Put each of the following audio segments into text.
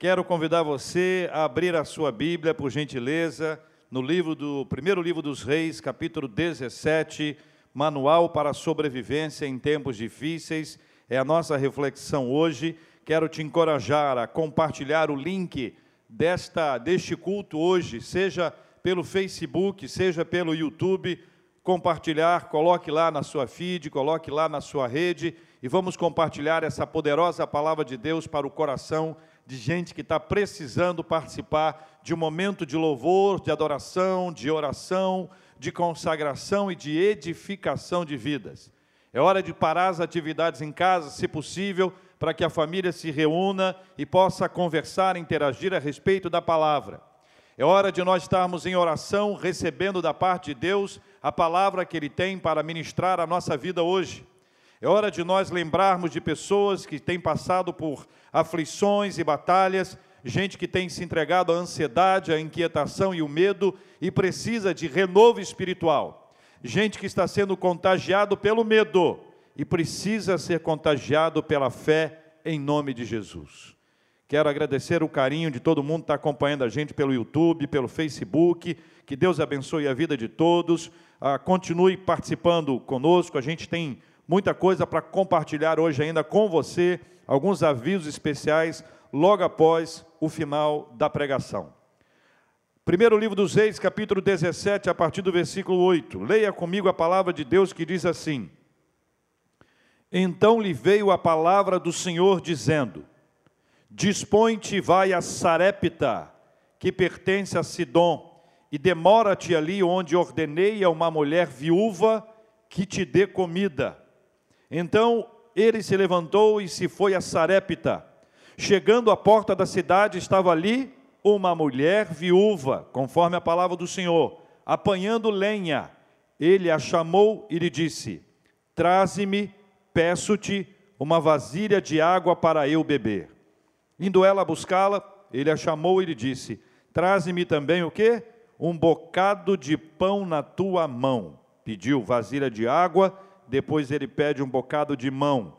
Quero convidar você a abrir a sua Bíblia, por gentileza, no livro do primeiro livro dos Reis, capítulo 17, Manual para a sobrevivência em tempos difíceis. É a nossa reflexão hoje. Quero te encorajar a compartilhar o link desta deste culto hoje, seja pelo Facebook, seja pelo YouTube, compartilhar, coloque lá na sua feed, coloque lá na sua rede e vamos compartilhar essa poderosa palavra de Deus para o coração de gente que está precisando participar de um momento de louvor, de adoração, de oração, de consagração e de edificação de vidas. É hora de parar as atividades em casa, se possível, para que a família se reúna e possa conversar, interagir a respeito da palavra. É hora de nós estarmos em oração, recebendo da parte de Deus a palavra que Ele tem para ministrar a nossa vida hoje. É hora de nós lembrarmos de pessoas que têm passado por aflições e batalhas, gente que tem se entregado à ansiedade, à inquietação e o medo e precisa de renovo espiritual. Gente que está sendo contagiado pelo medo e precisa ser contagiado pela fé em nome de Jesus. Quero agradecer o carinho de todo mundo que está acompanhando a gente pelo YouTube, pelo Facebook. Que Deus abençoe a vida de todos. Ah, continue participando conosco. A gente tem muita coisa para compartilhar hoje ainda com você. Alguns avisos especiais logo após o final da pregação. Primeiro livro dos Reis, capítulo 17, a partir do versículo 8. Leia comigo a palavra de Deus que diz assim: Então lhe veio a palavra do Senhor dizendo: Dispõe-te e vai a Sarepta, que pertence a Sidom, e demora-te ali onde ordenei a uma mulher viúva que te dê comida. Então ele se levantou e se foi a Sarepta. Chegando à porta da cidade, estava ali uma mulher viúva, conforme a palavra do Senhor, apanhando lenha. Ele a chamou e lhe disse: Traze-me, peço-te, uma vasilha de água para eu beber. Indo ela buscá-la, ele a chamou e lhe disse: Traze-me também o quê? Um bocado de pão na tua mão. Pediu vasilha de água, depois ele pede um bocado de mão.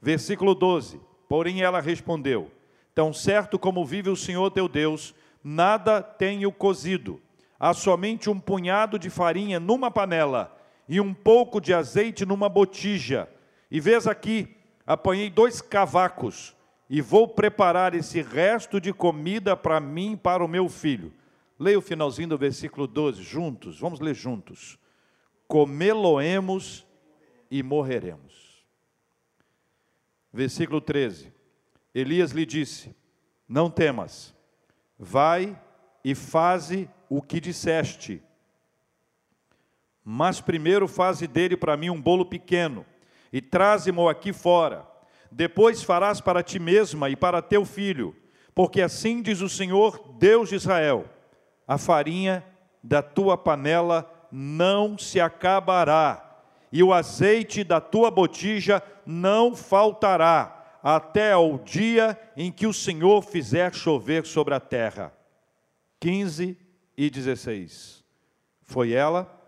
Versículo 12. Porém ela respondeu: Tão certo como vive o Senhor teu Deus, nada tenho cozido. Há somente um punhado de farinha numa panela e um pouco de azeite numa botija. E vês aqui, apanhei dois cavacos e vou preparar esse resto de comida para mim e para o meu filho. Leia o finalzinho do versículo 12, juntos, vamos ler juntos. Comê-lo-emos e morreremos. Versículo 13. Elias lhe disse: Não temas, vai e faze o que disseste. Mas primeiro faze dele para mim um bolo pequeno e traze-mo aqui fora depois farás para ti mesma e para teu filho, porque assim diz o Senhor, Deus de Israel: a farinha da tua panela não se acabará, e o azeite da tua botija não faltará, até ao dia em que o Senhor fizer chover sobre a terra. 15 e 16. Foi ela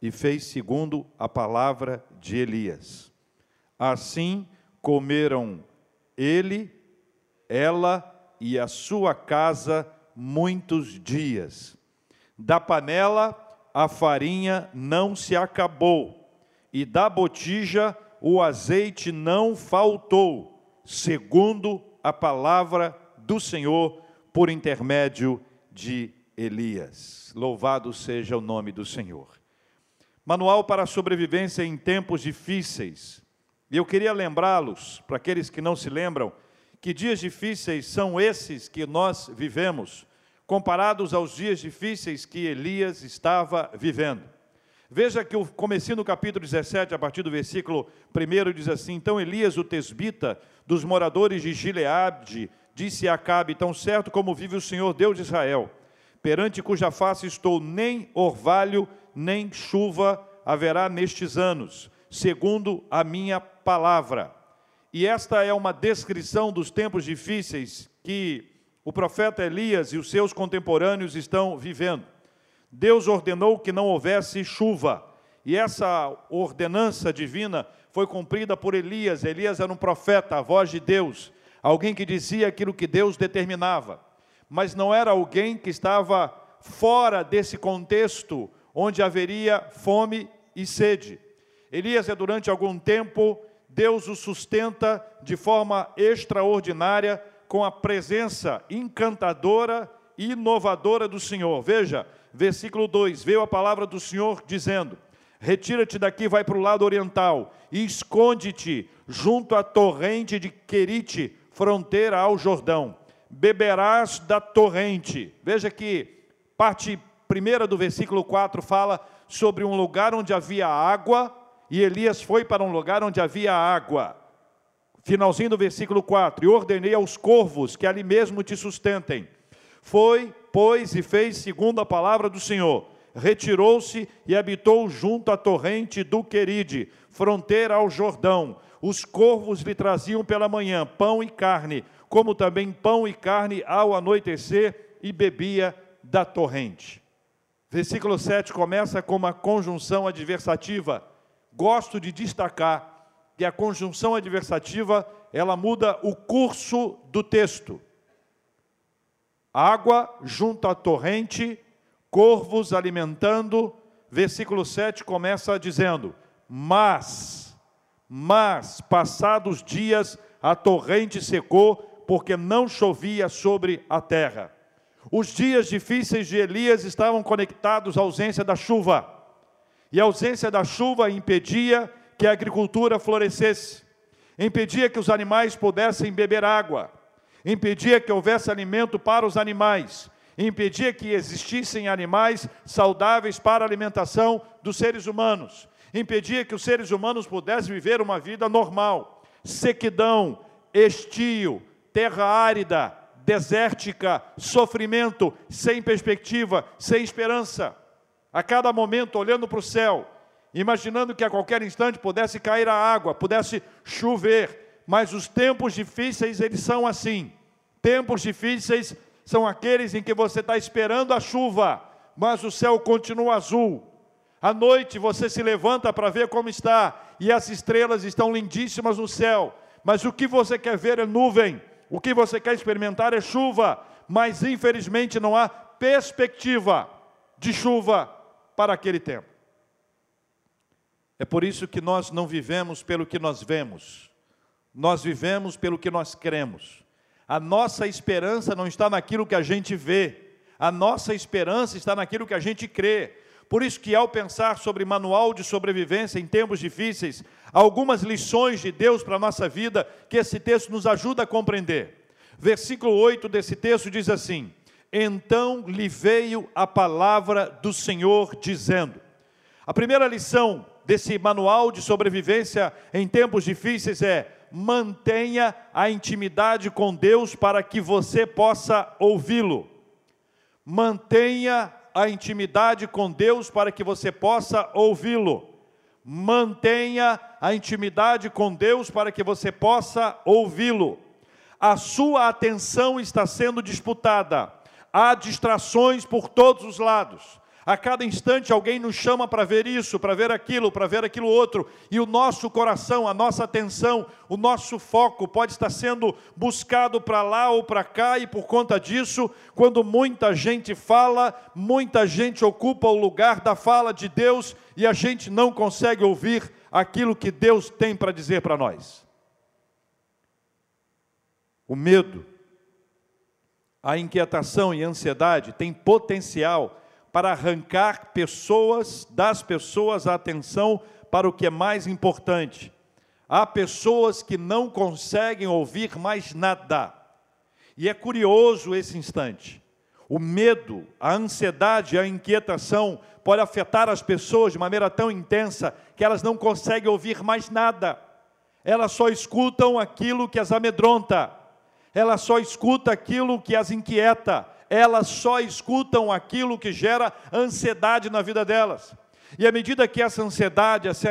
e fez segundo a palavra de Elias. Assim comeram ele, ela e a sua casa muitos dias. Da panela a farinha não se acabou, e da botija o azeite não faltou, segundo a palavra do Senhor por intermédio de Elias. Louvado seja o nome do Senhor. Manual para a sobrevivência em tempos difíceis. E eu queria lembrá-los, para aqueles que não se lembram, que dias difíceis são esses que nós vivemos, comparados aos dias difíceis que Elias estava vivendo. Veja que o comecinho do capítulo 17, a partir do versículo 1, diz assim: Então Elias, o tesbita, dos moradores de Gileade, disse a Acabe: Tão certo como vive o Senhor Deus de Israel, perante cuja face estou, nem orvalho, nem chuva haverá nestes anos, segundo a minha palavra. E esta é uma descrição dos tempos difíceis que o profeta Elias e os seus contemporâneos estão vivendo. Deus ordenou que não houvesse chuva, e essa ordenança divina foi cumprida por Elias. Elias era um profeta, a voz de Deus. alguém que dizia aquilo que Deus determinava, mas não era alguém que estava fora desse contexto onde haveria fome e sede. Elias é durante algum tempo, Deus o sustenta de forma extraordinária com a presença encantadora e inovadora do Senhor. Veja, versículo 2: veio a palavra do Senhor dizendo: Retira-te daqui, vai para o lado oriental, e esconde-te junto à torrente de Querite, fronteira ao Jordão. Beberás da torrente. Veja que parte primeira do versículo 4 fala sobre um lugar onde havia água, e Elias foi para um lugar onde havia água. Finalzinho do versículo 4: E ordenei aos corvos que ali mesmo te sustentem. Foi, pois, e fez segundo a palavra do Senhor. Retirou-se e habitou junto à torrente do Queride, fronteira ao Jordão. Os corvos lhe traziam pela manhã pão e carne, como também pão e carne ao anoitecer, e bebia da torrente. Versículo 7 começa com uma conjunção adversativa. Gosto de destacar que a conjunção adversativa, ela muda o curso do texto. Água junto à torrente, corvos alimentando. Versículo 7 começa dizendo: Mas, mas, passados dias, a torrente secou, porque não chovia sobre a terra. Os dias difíceis de Elias estavam conectados à ausência da chuva. E a ausência da chuva impedia que a agricultura florescesse, impedia que os animais pudessem beber água, impedia que houvesse alimento para os animais, impedia que existissem animais saudáveis para a alimentação dos seres humanos, impedia que os seres humanos pudessem viver uma vida normal. Sequidão, estio, terra árida, desértica, sofrimento, sem perspectiva, sem esperança. A cada momento olhando para o céu, imaginando que a qualquer instante pudesse cair a água, pudesse chover, mas os tempos difíceis eles são assim. Tempos difíceis são aqueles em que você está esperando a chuva, mas o céu continua azul. À noite você se levanta para ver como está, e as estrelas estão lindíssimas no céu, mas o que você quer ver é nuvem, o que você quer experimentar é chuva, mas infelizmente não há perspectiva de chuva para aquele tempo. É por isso que nós não vivemos pelo que nós vemos, nós vivemos pelo que nós cremos. A nossa esperança não está naquilo que a gente vê, a nossa esperança está naquilo que a gente crê. Por isso que ao pensar sobre manual de sobrevivência em tempos difíceis, algumas lições de Deus para a nossa vida que esse texto nos ajuda a compreender. Versículo 8 desse texto diz assim: Então lhe veio a palavra do Senhor dizendo. A primeira lição desse manual de sobrevivência em tempos difíceis é: mantenha a intimidade com Deus para que você possa ouvi-lo. Mantenha a intimidade com Deus para que você possa ouvi-lo. Mantenha a intimidade com Deus para que você possa ouvi-lo. A sua atenção está sendo disputada. Há distrações por todos os lados. A cada instante alguém nos chama para ver isso, para ver aquilo, para ver aquilo outro, e o nosso coração, a nossa atenção, o nosso foco pode estar sendo buscado para lá ou para cá, e por conta disso, quando muita gente fala, muita gente ocupa o lugar da fala de Deus e a gente não consegue ouvir aquilo que Deus tem para dizer para nós. O medo, a inquietação e a ansiedade têm potencial para arrancar pessoas, das pessoas a atenção para o que é mais importante. Há pessoas que não conseguem ouvir mais nada. E é curioso esse instante. O medo, a ansiedade, a inquietação pode afetar as pessoas de maneira tão intensa que elas não conseguem ouvir mais nada. Elas só escutam aquilo que as amedronta. Elas só escutam aquilo que as inquieta elas só escutam aquilo que gera ansiedade na vida delas. E à medida que essa ansiedade, essa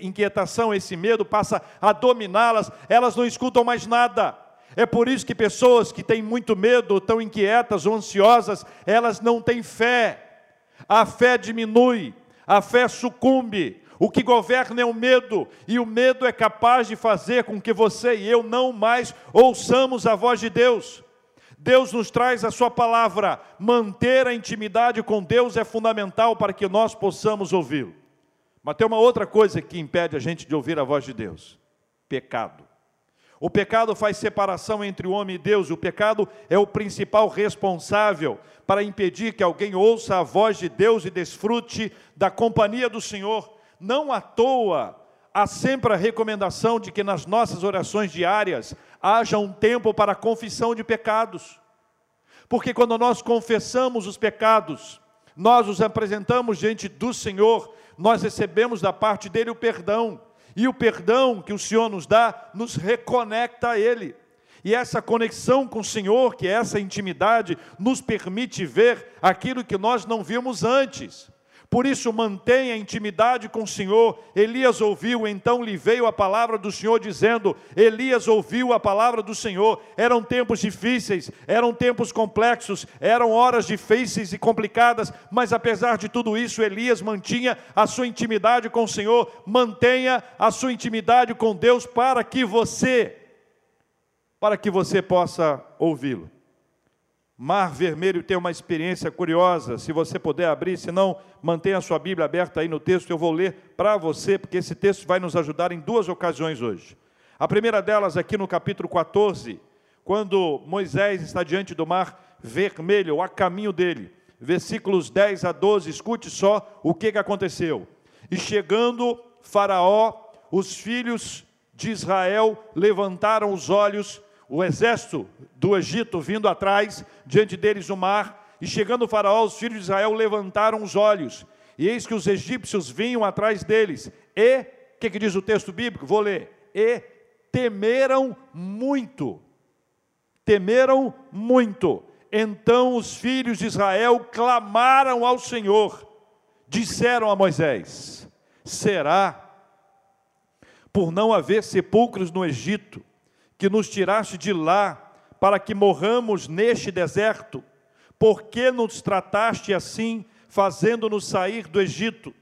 inquietação, esse medo passa a dominá-las, elas não escutam mais nada. É por isso que pessoas que têm muito medo, tão inquietas ou ansiosas, elas não têm fé. A fé diminui, a fé sucumbe, O que governa é o medo, e o medo é capaz de fazer com que você e eu não mais ouçamos a voz de Deus. Deus nos traz a Sua palavra, manter a intimidade com Deus é fundamental para que nós possamos ouvi-lo. Mas tem uma outra coisa que impede a gente de ouvir a voz de Deus: pecado. O pecado faz separação entre o homem e Deus, o pecado é o principal responsável para impedir que alguém ouça a voz de Deus e desfrute da companhia do Senhor. Não à toa há sempre a recomendação de que nas nossas orações diárias haja um tempo para a confissão de pecados. Porque quando nós confessamos os pecados, nós os apresentamos diante do Senhor, nós recebemos da parte dele o perdão. E o perdão que o Senhor nos dá nos reconecta a Ele. E essa conexão com o Senhor, que é essa intimidade, nos permite ver aquilo que nós não vimos antes. Por isso, mantenha intimidade com o Senhor. Elias ouviu, então lhe veio a palavra do Senhor dizendo: Elias ouviu a palavra do Senhor. Eram tempos difíceis, eram tempos complexos, eram horas difíceis e complicadas, mas apesar de tudo isso, Elias mantinha a sua intimidade com o Senhor. Mantenha a sua intimidade com Deus para que você, para que você possa ouvi-lo. Mar Vermelho tem uma experiência curiosa. Se você puder abrir, se não, mantenha a sua Bíblia aberta aí no texto, eu vou ler para você, porque esse texto vai nos ajudar em duas ocasiões hoje. A primeira delas, aqui no capítulo 14, quando Moisés está diante do Mar Vermelho, a caminho dele. Versículos 10 a 12, escute só o que, que aconteceu. E chegando Faraó, os filhos de Israel levantaram os olhos o exército do Egito vindo atrás, diante deles o mar, e chegando o faraó, os filhos de Israel levantaram os olhos, e eis que os egípcios vinham atrás deles, e, o que, que diz o texto bíblico? Vou ler, e temeram muito, temeram muito, então os filhos de Israel clamaram ao Senhor, disseram a Moisés, será por não haver sepulcros no Egito, que nos tiraste de lá para que morramos neste deserto? Por que nos trataste assim, fazendo-nos sair do Egito?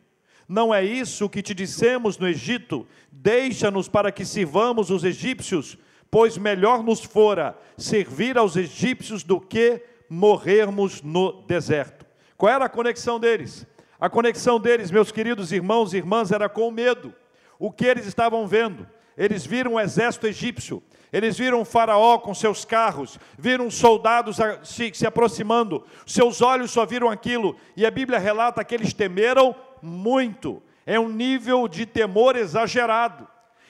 Não é isso que te dissemos no Egito? Deixa-nos para que sirvamos os egípcios, pois melhor nos fora servir aos egípcios do que morrermos no deserto. Qual era a conexão deles? A conexão deles, meus queridos irmãos e irmãs, era com o medo. O que eles estavam vendo? Eles viram o exército egípcio, eles viram Faraó com seus carros, viram soldados se, se aproximando, seus olhos só viram aquilo, e a Bíblia relata que eles temeram muito, é um nível de temor exagerado.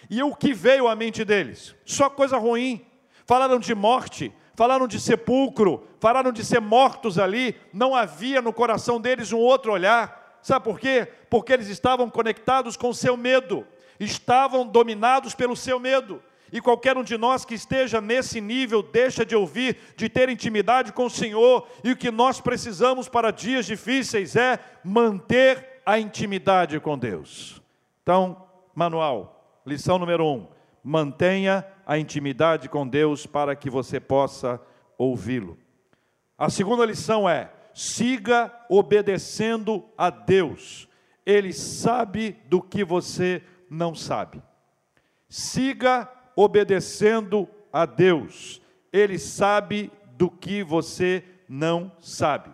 E o que veio à mente deles? Só coisa ruim. Falaram de morte, falaram de sepulcro, falaram de ser mortos ali, não havia no coração deles um outro olhar. Sabe por quê? Porque eles estavam conectados com o seu medo, estavam dominados pelo seu medo. E qualquer um de nós que esteja nesse nível deixa de ouvir, de ter intimidade com o Senhor, e o que nós precisamos para dias difíceis é manter a intimidade com Deus. Então, manual, lição número um: mantenha a intimidade com Deus para que você possa ouvi-lo. A segunda lição é: siga obedecendo a Deus. Ele sabe do que você não sabe. Siga obedecendo a Deus. Ele sabe do que você não sabe.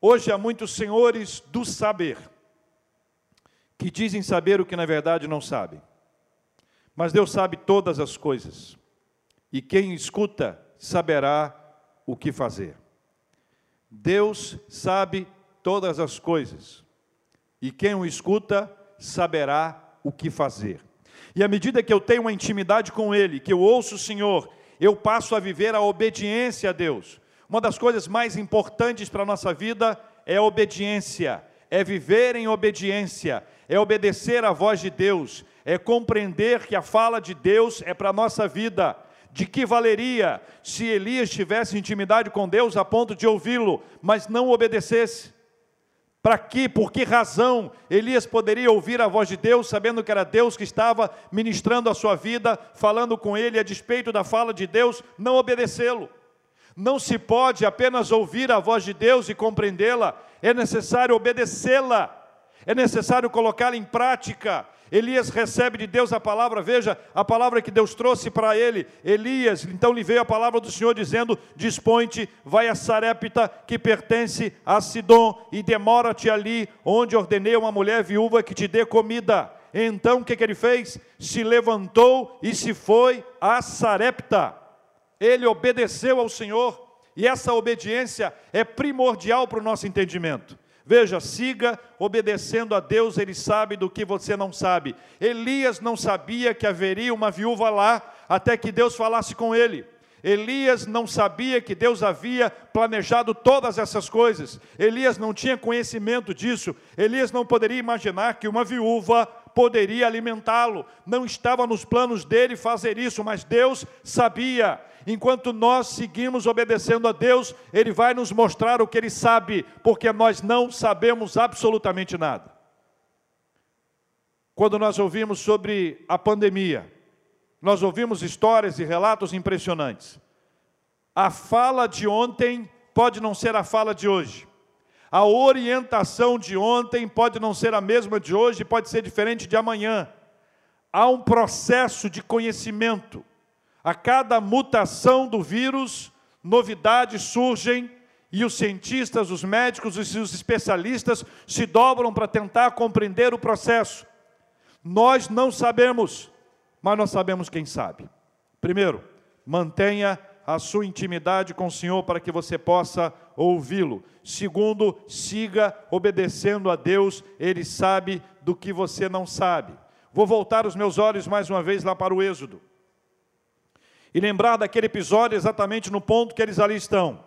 Hoje há muitos senhores do saber que dizem saber o que na verdade não sabem. Mas Deus sabe todas as coisas. E quem escuta saberá o que fazer. Deus sabe todas as coisas. E quem o escuta saberá o que fazer. E à medida que eu tenho uma intimidade com Ele, que eu ouço o Senhor, eu passo a viver a obediência a Deus. Uma das coisas mais importantes para a nossa vida é a obediência, é viver em obediência, é obedecer à voz de Deus, é compreender que a fala de Deus é para a nossa vida. De que valeria se Elias tivesse intimidade com Deus a ponto de ouvi-lo, mas não obedecesse? Para que, por que razão Elias poderia ouvir a voz de Deus, sabendo que era Deus que estava ministrando a sua vida, falando com ele a despeito da fala de Deus, não obedecê-lo? Não se pode apenas ouvir a voz de Deus e compreendê-la, é necessário obedecê-la. é necessário colocá-la em prática. Elias recebe de Deus a palavra, veja a palavra que Deus trouxe para ele. Elias, então lhe veio a palavra do Senhor dizendo: Dispõe-te, vai a Sarepta, que pertence a Sidom, e demora-te ali, onde ordenei uma mulher viúva que te dê comida. Então o que, que ele fez? Se levantou e se foi a Sarepta. Ele obedeceu ao Senhor, e essa obediência é primordial para o nosso entendimento. Veja, siga obedecendo a Deus, ele sabe do que você não sabe. Elias não sabia que haveria uma viúva lá, até que Deus falasse com ele. Elias não sabia que Deus havia planejado todas essas coisas. Elias não tinha conhecimento disso. Elias não poderia imaginar que uma viúva poderia alimentá-lo. Não estava nos planos dele fazer isso, mas Deus sabia. Enquanto nós seguimos obedecendo a Deus, Ele vai nos mostrar o que Ele sabe, porque nós não sabemos absolutamente nada. Quando nós ouvimos sobre a pandemia, nós ouvimos histórias e relatos impressionantes. A fala de ontem pode não ser a fala de hoje. A orientação de ontem pode não ser a mesma de hoje, pode ser diferente de amanhã. Há um processo de conhecimento. A cada mutação do vírus, novidades surgem e os cientistas, os médicos e os especialistas se dobram para tentar compreender o processo. Nós não sabemos mas nós sabemos quem sabe. Primeiro, mantenha a sua intimidade com o Senhor para que você possa ouvi-lo. Segundo, siga obedecendo a Deus, Ele sabe do que você não sabe. Vou voltar os meus olhos mais uma vez lá para o Êxodo. E lembrar daquele episódio exatamente no ponto que eles ali estão.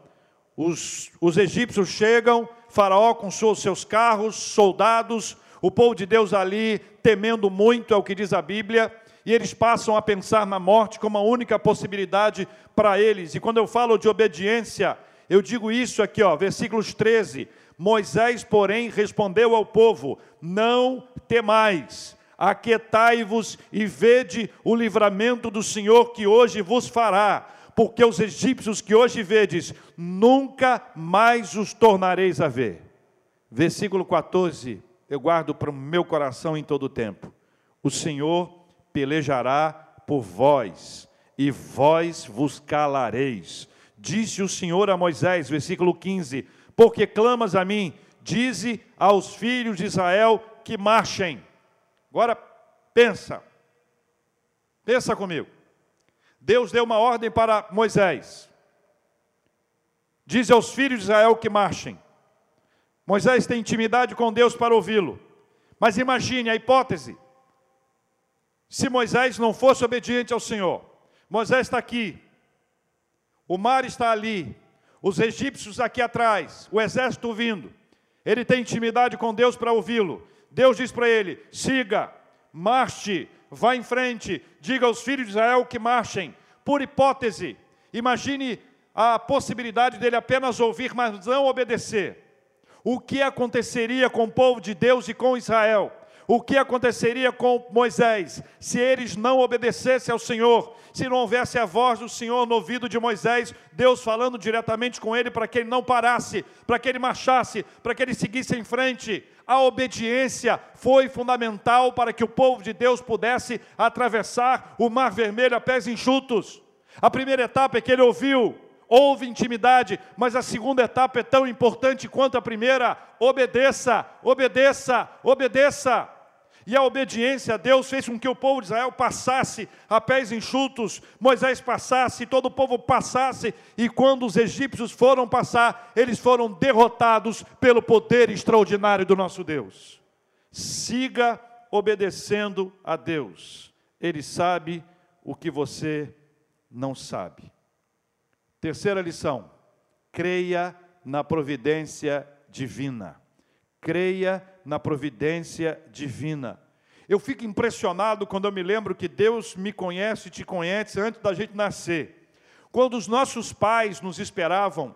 Os, os egípcios chegam, Faraó com seus, carros, soldados, o povo de Deus ali temendo muito, é o que diz a Bíblia, e eles passam a pensar na morte como a única possibilidade para eles. E quando eu falo de obediência, eu digo isso aqui, ó, versículos 13. Moisés, porém, respondeu ao povo: Não temais, aquietai-vos e vede o livramento do Senhor que hoje vos fará, porque os egípcios que hoje vedes, nunca mais os tornareis a ver. Versículo 14, eu guardo para o meu coração em todo o tempo. O Senhor pelejará por vós, e vós vos calareis. Disse o Senhor a Moisés, versículo 15: Porque clamas a mim, dize aos filhos de Israel que marchem. Agora pensa, pensa comigo. Deus deu uma ordem para Moisés. Diz aos filhos de Israel que marchem. Moisés tem intimidade com Deus para ouvi-lo. Mas imagine a hipótese se Moisés não fosse obediente ao Senhor. Moisés está aqui, o mar está ali, os egípcios aqui atrás, o exército vindo. Ele tem intimidade com Deus para ouvi-lo. Deus diz para ele: siga, marche, vá em frente, diga aos filhos de Israel que marchem. Por hipótese, imagine a possibilidade dele apenas ouvir, mas não obedecer. O que aconteceria com o povo de Deus e com Israel? o que aconteceria com Moisés se eles não obedecessem ao Senhor, se não houvesse a voz do Senhor no ouvido de Moisés, Deus falando diretamente com ele para que ele não parasse, para que ele marchasse, para que ele seguisse em frente. A obediência foi fundamental para que o povo de Deus pudesse atravessar o Mar Vermelho a pés enxutos. A primeira etapa é que ele ouviu, houve intimidade, mas a segunda etapa é tão importante quanto a primeira: obedeça, obedeça, obedeça. E a obediência a Deus fez com que o povo de Israel passasse a pés enxutos, Moisés passasse, todo o povo passasse, e quando os egípcios foram passar, eles foram derrotados pelo poder extraordinário do nosso Deus. Siga obedecendo a Deus, Ele sabe o que você não sabe. Terceira lição: creia na providência divina. Creia na providência divina. Eu fico impressionado quando eu me lembro que Deus me conhece e te conhece antes da gente nascer. Quando os nossos pais nos esperavam,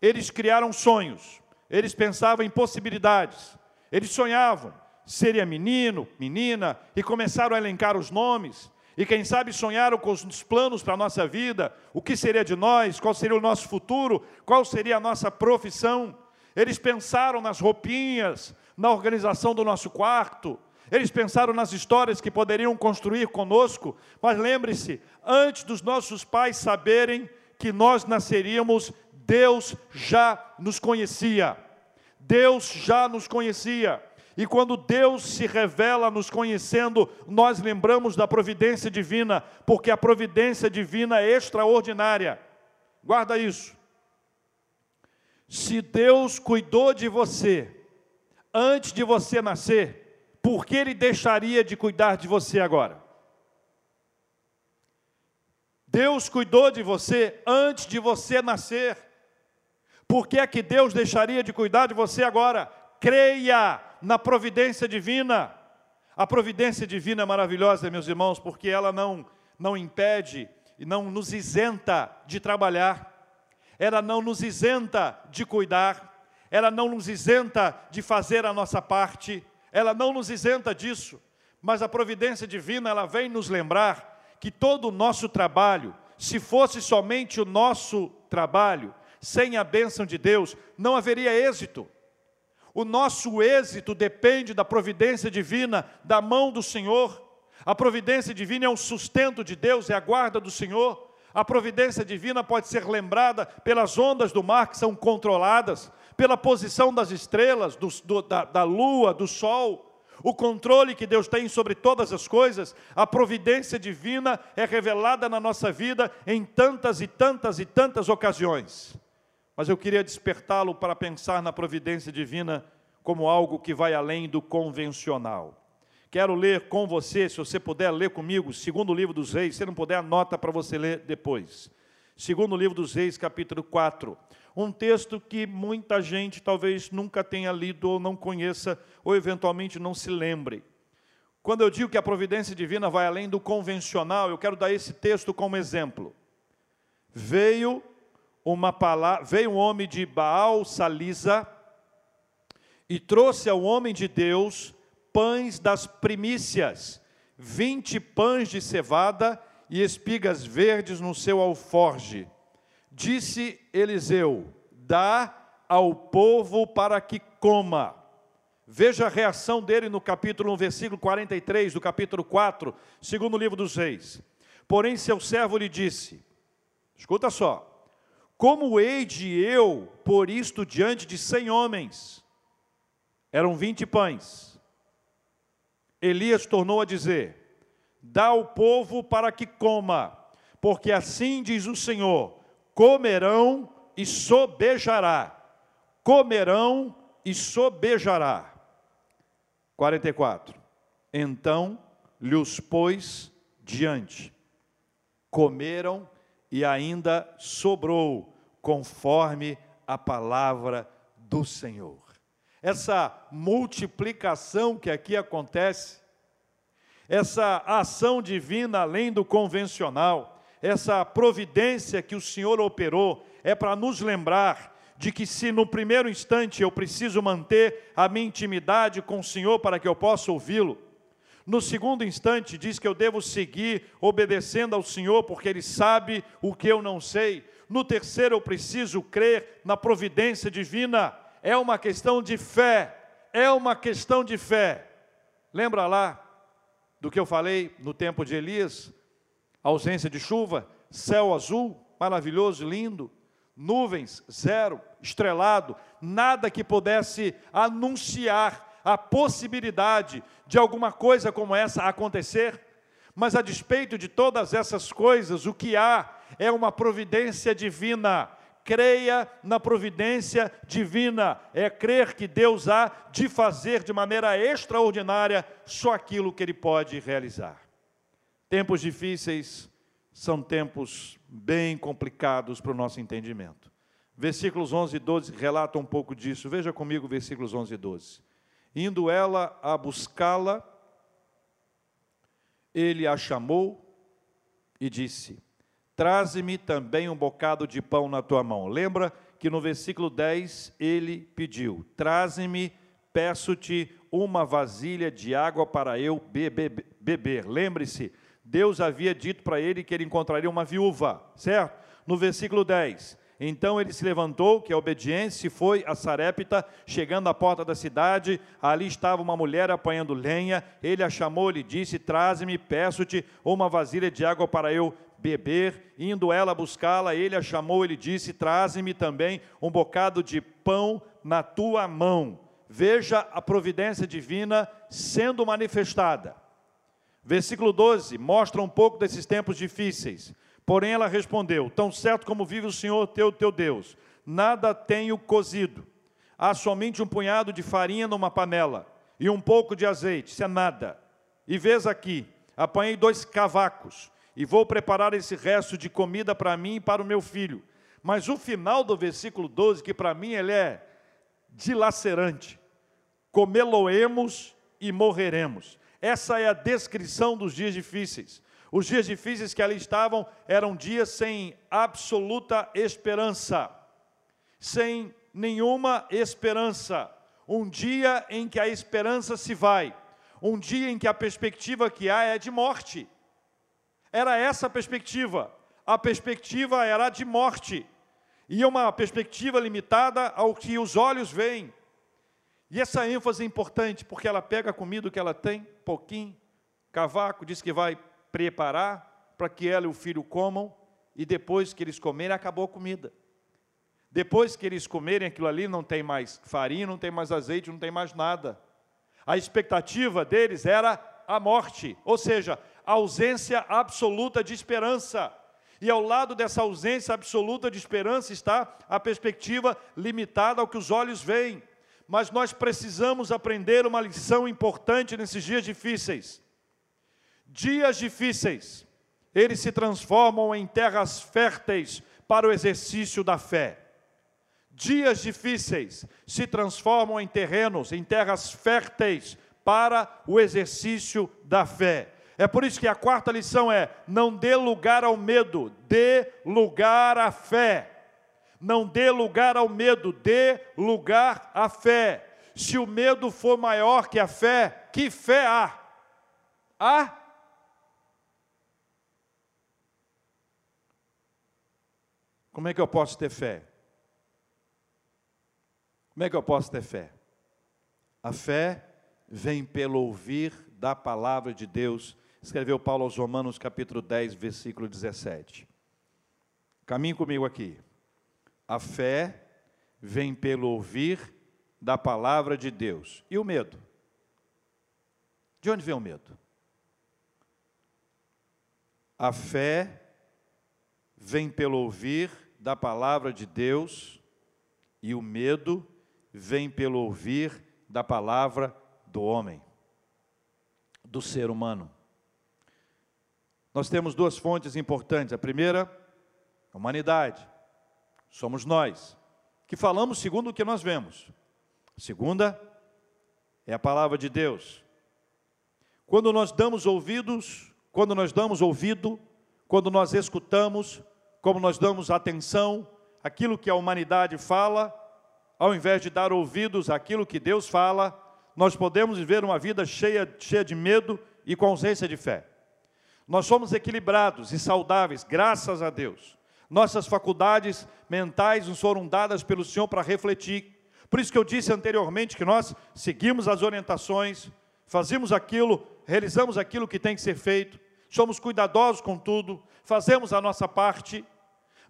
eles criaram sonhos, eles pensavam em possibilidades, eles sonhavam, seria menino, menina, e começaram a elencar os nomes, e quem sabe sonharam com os planos para a nossa vida, o que seria de nós, qual seria o nosso futuro, qual seria a nossa profissão. Eles pensaram nas roupinhas, na organização do nosso quarto, eles pensaram nas histórias que poderiam construir conosco, mas lembre-se, antes dos nossos pais saberem que nós nasceríamos, Deus já nos conhecia. Deus já nos conhecia. E quando Deus se revela nos conhecendo, nós lembramos da providência divina, porque a providência divina é extraordinária. Guarda isso. Se Deus cuidou de você antes de você nascer, por que Ele deixaria de cuidar de você agora? Deus cuidou de você antes de você nascer. Por que é que Deus deixaria de cuidar de você agora? Creia na providência divina. A providência divina é maravilhosa, meus irmãos, porque ela não, não impede e não nos isenta de trabalhar, ela não nos isenta de cuidar, ela não nos isenta de fazer a nossa parte, ela não nos isenta disso, mas a providência divina, ela vem nos lembrar que todo o nosso trabalho, se fosse somente o nosso trabalho, sem a bênção de Deus, não haveria êxito. O nosso êxito depende da providência divina, da mão do Senhor. A providência divina é o sustento de Deus, é a guarda do Senhor. A providência divina pode ser lembrada pelas ondas do mar que são controladas, pela posição das estrelas, do, do, da, da lua, do sol o controle que Deus tem sobre todas as coisas, a providência divina é revelada na nossa vida em tantas e tantas e tantas ocasiões. Mas eu queria despertá-lo para pensar na providência divina como algo que vai além do convencional. Quero ler com você, se você puder ler comigo, segundo livro dos reis, se não puder, anota para você ler depois. Segundo livro dos reis, capítulo 4 um texto que muita gente talvez nunca tenha lido ou não conheça, ou eventualmente não se lembre. Quando eu digo que a providência divina vai além do convencional, eu quero dar esse texto como exemplo. Veio uma palavra, veio um homem de Baal Salisa e trouxe ao homem de Deus pães das primícias, vinte pães de cevada e espigas verdes no seu alforge. Disse Eliseu: Dá ao povo para que coma. Veja a reação dele no capítulo 1, versículo 43 do capítulo 4, segundo livro dos reis. Porém, seu servo lhe disse: Escuta só, como hei de eu por isto diante de cem homens? Eram vinte pães. Elias tornou a dizer: Dá ao povo para que coma, porque assim diz o Senhor: comerão e sobejará. Comerão e sobejará. 44. Então lhe os pôs diante. Comeram e ainda sobrou, conforme a palavra do Senhor. Essa multiplicação que aqui acontece, essa ação divina além do convencional, essa providência que o Senhor operou é para nos lembrar de que se no primeiro instante eu preciso manter a minha intimidade com o Senhor para que eu possa ouvi-lo, no segundo instante diz que eu devo seguir obedecendo ao Senhor porque Ele sabe o que eu não sei. No terceiro eu preciso crer na providência divina. É uma questão de fé. É uma questão de fé. Lembra lá do que eu falei no tempo de Elias? ausência de chuva, céu azul, maravilhoso, lindo, nuvens, zero, estrelado, nada que pudesse anunciar a possibilidade de alguma coisa como essa acontecer. Mas a despeito de todas essas coisas, o que há é uma providência divina. Creia na providência divina, é crer que Deus há de fazer de maneira extraordinária só aquilo que Ele pode realizar. Tempos difíceis são tempos bem complicados para o nosso entendimento. Versículos 11 e 12 relatam um pouco disso. Veja comigo versículos 11 e 12. Indo ela a buscá-la, ele a chamou e disse: Traze-me também um bocado de pão na tua mão. Lembra que no versículo 10 ele pediu: Traze-me, peço-te uma vasilha de água para eu beber. Lembre-se, Deus havia dito para ele que ele encontraria uma viúva, certo? No versículo 10, Então ele se levantou, que é obediência, e foi a Sarepta, chegando à porta da cidade. Ali estava uma mulher apanhando lenha. Ele a chamou lhe disse: Traze-me, peço-te, uma vasilha de água para eu beber. Indo ela buscá-la, ele a chamou e lhe disse: Traze-me também um bocado de pão na tua mão. Veja a providência divina sendo manifestada. Versículo 12 mostra um pouco desses tempos difíceis. Porém, ela respondeu: Tão certo como vive o Senhor teu, teu Deus, nada tenho cozido. Há somente um punhado de farinha numa panela e um pouco de azeite, isso é nada. E vês aqui, apanhei dois cavacos e vou preparar esse resto de comida para mim e para o meu filho. Mas o final do versículo 12, que para mim ele é dilacerante: comê-lo-emos e morreremos. Essa é a descrição dos dias difíceis. Os dias difíceis que ali estavam eram dias sem absoluta esperança, sem nenhuma esperança. Um dia em que a esperança se vai, um dia em que a perspectiva que há é de morte. Era essa a perspectiva. A perspectiva era de morte. E uma perspectiva limitada ao que os olhos veem. E essa ênfase é importante, porque ela pega a comida que ela tem, pouquinho, cavaco, diz que vai preparar para que ela e o filho comam, e depois que eles comerem, acabou a comida. Depois que eles comerem aquilo ali, não tem mais farinha, não tem mais azeite, não tem mais nada. A expectativa deles era a morte, ou seja, ausência absoluta de esperança. E ao lado dessa ausência absoluta de esperança está a perspectiva limitada ao que os olhos veem. Mas nós precisamos aprender uma lição importante nesses dias difíceis. Dias difíceis, eles se transformam em terras férteis para o exercício da fé. Dias difíceis se transformam em terrenos, em terras férteis para o exercício da fé. É por isso que a quarta lição é: não dê lugar ao medo, dê lugar à fé. Não dê lugar ao medo, dê lugar à fé. Se o medo for maior que a fé, que fé há? Há Como é que eu posso ter fé? Como é que eu posso ter fé? A fé vem pelo ouvir da palavra de Deus, escreveu Paulo aos Romanos, capítulo 10, versículo 17. Caminhe comigo aqui. A fé vem pelo ouvir da palavra de Deus. E o medo? De onde vem o medo? A fé vem pelo ouvir da palavra de Deus e o medo vem pelo ouvir da palavra do homem, do ser humano. Nós temos duas fontes importantes. A primeira, a humanidade. Somos nós, que falamos segundo o que nós vemos. A segunda é a palavra de Deus. Quando nós damos ouvidos, quando nós damos ouvido, quando nós escutamos, como nós damos atenção àquilo que a humanidade fala, ao invés de dar ouvidos àquilo que Deus fala, nós podemos viver uma vida cheia, cheia de medo e com ausência de fé. Nós somos equilibrados e saudáveis, graças a Deus. Nossas faculdades mentais nos foram dadas pelo Senhor para refletir. Por isso que eu disse anteriormente que nós seguimos as orientações, fazemos aquilo, realizamos aquilo que tem que ser feito, somos cuidadosos com tudo, fazemos a nossa parte,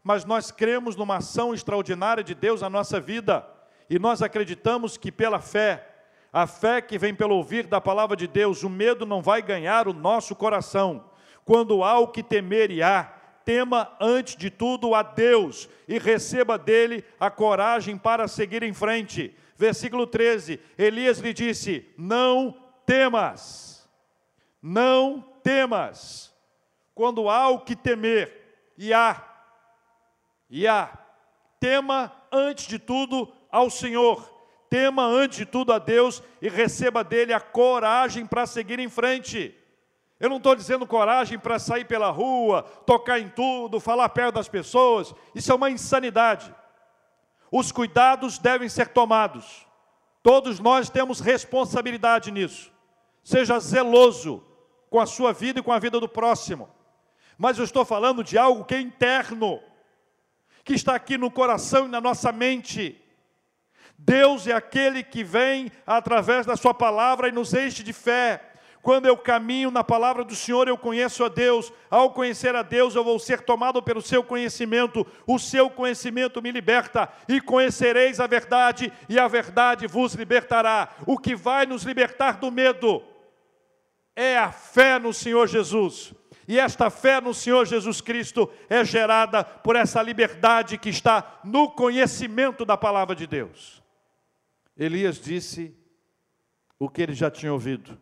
mas nós cremos numa ação extraordinária de Deus na nossa vida, e nós acreditamos que pela fé, a fé que vem pelo ouvir da palavra de Deus, o medo não vai ganhar o nosso coração. Quando há o que temer e há, tema antes de tudo a Deus e receba dele a coragem para seguir em frente. Versículo 13: Elias lhe disse: Não temas, não temas. Quando há o que temer, e há, e há, tema antes de tudo ao Senhor, tema antes de tudo a Deus e receba dele a coragem para seguir em frente. Eu não estou dizendo coragem para sair pela rua, tocar em tudo, falar perto das pessoas, isso é uma insanidade. Os cuidados devem ser tomados, todos nós temos responsabilidade nisso. Seja zeloso, com a sua vida e com a vida do próximo. Mas eu estou falando de algo que é interno, que está aqui no coração e na nossa mente. Deus é aquele que vem através da Sua palavra e nos enche de fé. Quando eu caminho na palavra do Senhor, eu conheço a Deus. Ao conhecer a Deus, eu vou ser tomado pelo seu conhecimento. O seu conhecimento me liberta. E conhecereis a verdade, e a verdade vos libertará. O que vai nos libertar do medo é a fé no Senhor Jesus. E esta fé no Senhor Jesus Cristo é gerada por essa liberdade que está no conhecimento da palavra de Deus. Elias disse o que ele já tinha ouvido.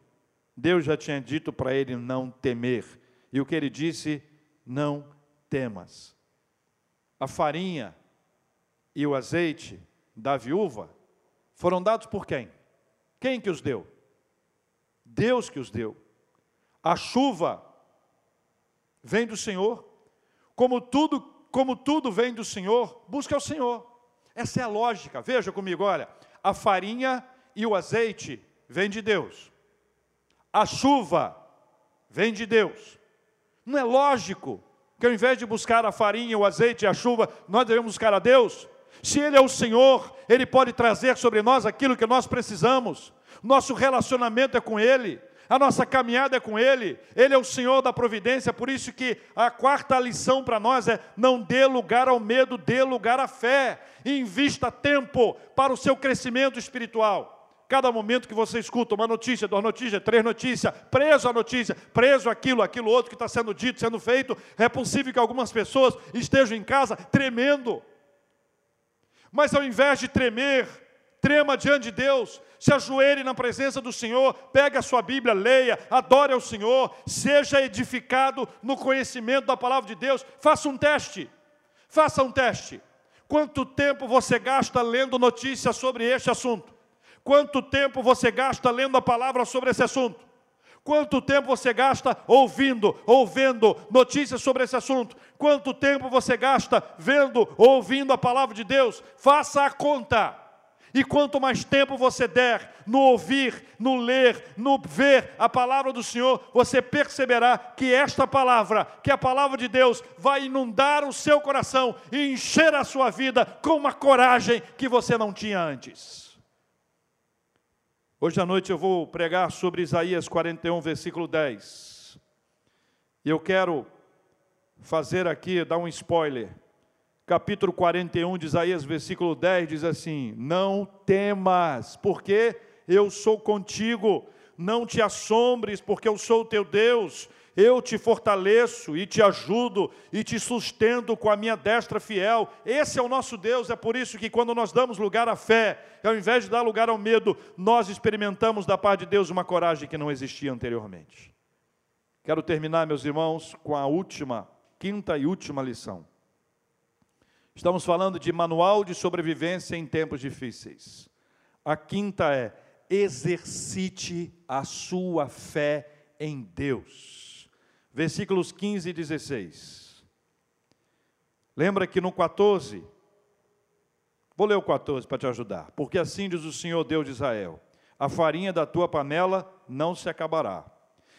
Deus já tinha dito para ele não temer. E o que ele disse? Não temas. A farinha e o azeite da viúva foram dados por quem? Quem que os deu? Deus que os deu. A chuva vem do Senhor. Como tudo, como tudo vem do Senhor, busca o Senhor. Essa é a lógica. Veja comigo, olha a farinha e o azeite vem de Deus. A chuva vem de Deus. Não é lógico que ao invés de buscar a farinha, o azeite e a chuva, nós devemos buscar a Deus? Se Ele é o Senhor, Ele pode trazer sobre nós aquilo que nós precisamos. Nosso relacionamento é com Ele, a nossa caminhada é com Ele, Ele é o Senhor da providência, por isso que a quarta lição para nós é: não dê lugar ao medo, dê lugar à fé, invista tempo para o seu crescimento espiritual. Cada momento que você escuta uma notícia, duas notícias, três notícias, preso a notícia, preso aquilo, aquilo outro que está sendo dito, sendo feito, é possível que algumas pessoas estejam em casa tremendo. Mas ao invés de tremer, trema diante de Deus, se ajoelhe na presença do Senhor, pegue a sua Bíblia, leia, adore ao Senhor, seja edificado no conhecimento da palavra de Deus, faça um teste, faça um teste. Quanto tempo você gasta lendo notícias sobre este assunto? Quanto tempo você gasta lendo a palavra sobre esse assunto? Quanto tempo você gasta ouvindo, ouvendo notícias sobre esse assunto? Quanto tempo você gasta vendo, ouvindo a palavra de Deus? Faça a conta. E quanto mais tempo você der no ouvir, no ler, no ver a palavra do Senhor, você perceberá que esta palavra, que a palavra de Deus, vai inundar o seu coração e encher a sua vida com uma coragem que você não tinha antes. Hoje à noite eu vou pregar sobre Isaías 41, versículo 10. E eu quero fazer aqui, dar um spoiler. Capítulo 41 de Isaías, versículo 10, diz assim: Não temas, porque eu sou contigo, não te assombres, porque eu sou o teu Deus, eu te fortaleço e te ajudo e te sustento com a minha destra fiel. Esse é o nosso Deus, é por isso que quando nós damos lugar à fé, ao invés de dar lugar ao medo, nós experimentamos da parte de Deus uma coragem que não existia anteriormente. Quero terminar, meus irmãos, com a última, quinta e última lição. Estamos falando de manual de sobrevivência em tempos difíceis. A quinta é: exercite a sua fé em Deus. Versículos 15 e 16. Lembra que no 14, vou ler o 14 para te ajudar. Porque assim diz o Senhor Deus de Israel: a farinha da tua panela não se acabará,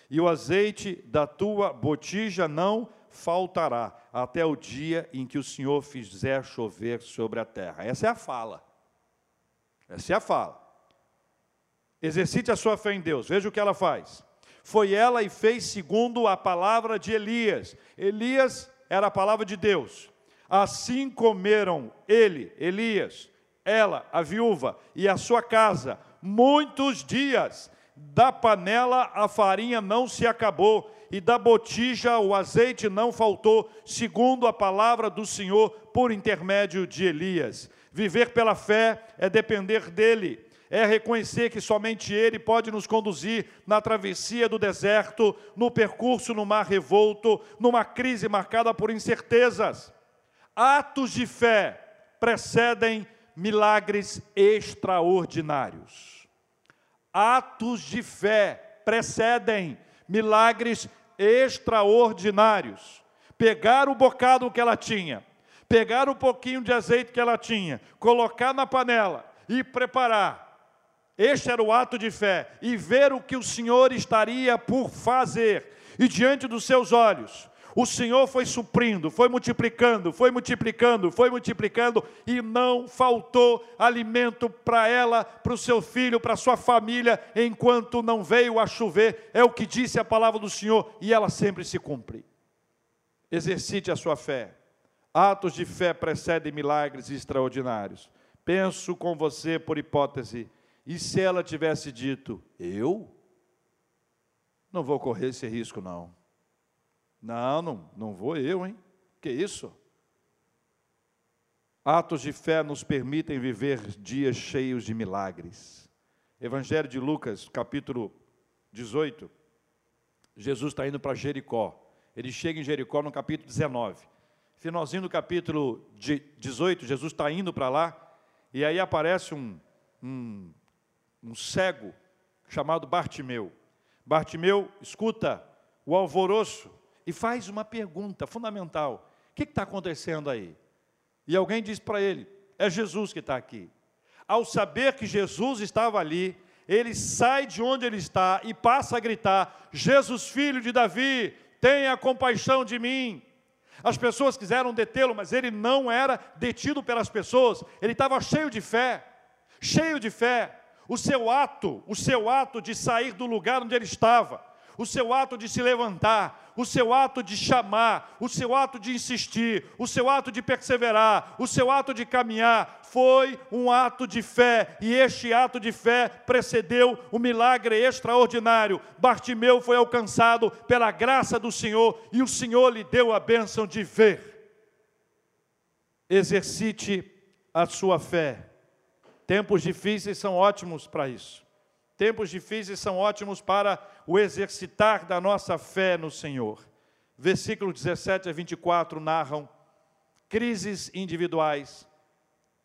e o azeite da tua botija não faltará até o dia em que o Senhor fizer chover sobre a terra. Essa é a fala. Essa é a fala. Exercite a sua fé em Deus. Veja o que ela faz. Foi ela e fez segundo a palavra de Elias. Elias era a palavra de Deus. Assim comeram ele, Elias, ela, a viúva, e a sua casa, muitos dias. Da panela a farinha não se acabou, e da botija o azeite não faltou, segundo a palavra do Senhor por intermédio de Elias. Viver pela fé é depender dele, é reconhecer que somente Ele pode nos conduzir na travessia do deserto, no percurso no mar revolto, numa crise marcada por incertezas. Atos de fé precedem milagres extraordinários. Atos de fé precedem milagres extraordinários. Pegar o bocado que ela tinha, pegar o pouquinho de azeite que ela tinha, colocar na panela e preparar. Este era o ato de fé, e ver o que o Senhor estaria por fazer. E diante dos seus olhos, o Senhor foi suprindo, foi multiplicando, foi multiplicando, foi multiplicando e não faltou alimento para ela, para o seu filho, para a sua família, enquanto não veio a chover. É o que disse a palavra do Senhor e ela sempre se cumpre. Exercite a sua fé. Atos de fé precedem milagres extraordinários. Penso com você por hipótese, e se ela tivesse dito, eu? Não vou correr esse risco, não. Não, não, não vou eu, hein? Que isso? Atos de fé nos permitem viver dias cheios de milagres. Evangelho de Lucas, capítulo 18. Jesus está indo para Jericó. Ele chega em Jericó no capítulo 19. Finalzinho do capítulo 18, Jesus está indo para lá. E aí aparece um, um, um cego chamado Bartimeu. Bartimeu escuta o alvoroço e faz uma pergunta fundamental: o que está acontecendo aí? E alguém diz para ele: é Jesus que está aqui. Ao saber que Jesus estava ali, ele sai de onde ele está e passa a gritar: Jesus, filho de Davi, tenha compaixão de mim. As pessoas quiseram detê-lo, mas ele não era detido pelas pessoas, ele estava cheio de fé, cheio de fé o seu ato, o seu ato de sair do lugar onde ele estava, o seu ato de se levantar, o seu ato de chamar, o seu ato de insistir, o seu ato de perseverar, o seu ato de caminhar, foi um ato de fé, e este ato de fé precedeu o milagre extraordinário. Bartimeu foi alcançado pela graça do Senhor, e o Senhor lhe deu a bênção de ver. Exercite a sua fé Tempos difíceis são ótimos para isso. Tempos difíceis são ótimos para o exercitar da nossa fé no Senhor. Versículos 17 a 24 narram crises individuais,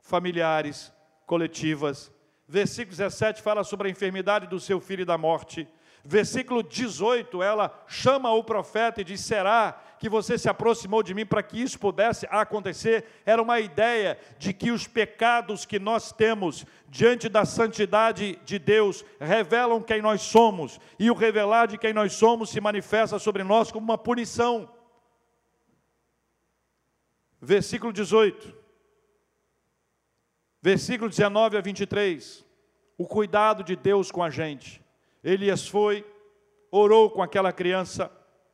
familiares, coletivas. Versículo 17 fala sobre a enfermidade do seu filho e da morte. Versículo 18, ela chama o profeta e diz: Será que você se aproximou de mim para que isso pudesse acontecer? Era uma ideia de que os pecados que nós temos diante da santidade de Deus revelam quem nós somos, e o revelar de quem nós somos se manifesta sobre nós como uma punição. Versículo 18, versículo 19 a 23, o cuidado de Deus com a gente. Elias foi, orou com aquela criança,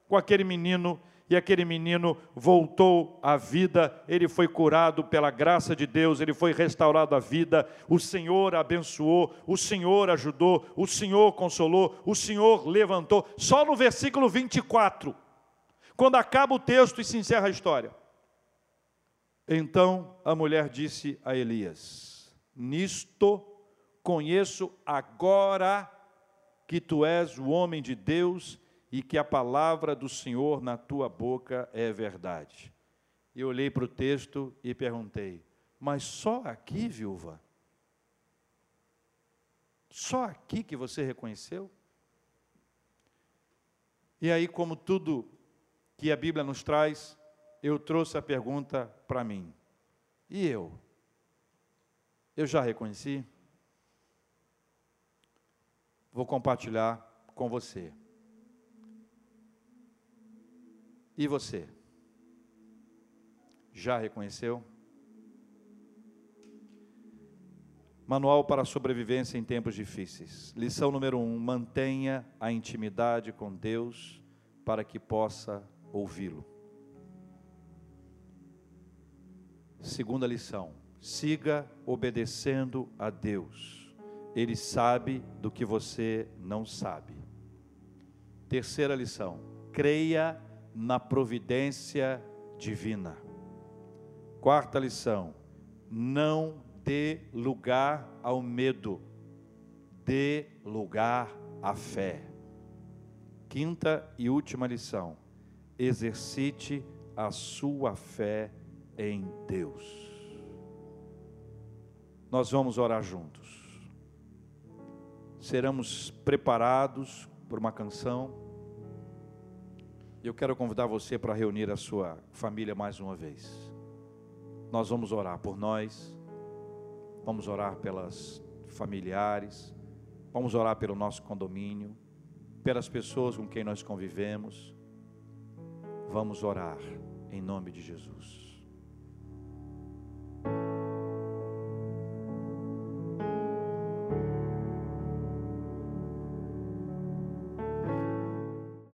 com aquele menino, e aquele menino voltou à vida, ele foi curado pela graça de Deus, ele foi restaurado à vida, o Senhor abençoou, o Senhor ajudou, o Senhor consolou, o Senhor levantou. Só no versículo 24, quando acaba o texto e se encerra a história. Então a mulher disse a Elias: Nisto conheço agora que tu és o homem de Deus e que a palavra do Senhor na tua boca é verdade. Eu olhei para o texto e perguntei: Mas só aqui, viúva? Só aqui que você reconheceu? E aí, como tudo que a Bíblia nos traz, eu trouxe a pergunta para mim: E eu? Eu já reconheci? vou compartilhar com você. E você? Já reconheceu? Manual para sobrevivência em tempos difíceis. Lição número um: mantenha a intimidade com Deus para que possa ouvi-lo. Segunda lição: siga obedecendo a Deus ele sabe do que você não sabe. Terceira lição: creia na providência divina. Quarta lição: não dê lugar ao medo, dê lugar à fé. Quinta e última lição: exercite a sua fé em Deus. Nós vamos orar juntos seremos preparados por uma canção. Eu quero convidar você para reunir a sua família mais uma vez. Nós vamos orar por nós, vamos orar pelas familiares, vamos orar pelo nosso condomínio, pelas pessoas com quem nós convivemos. Vamos orar em nome de Jesus.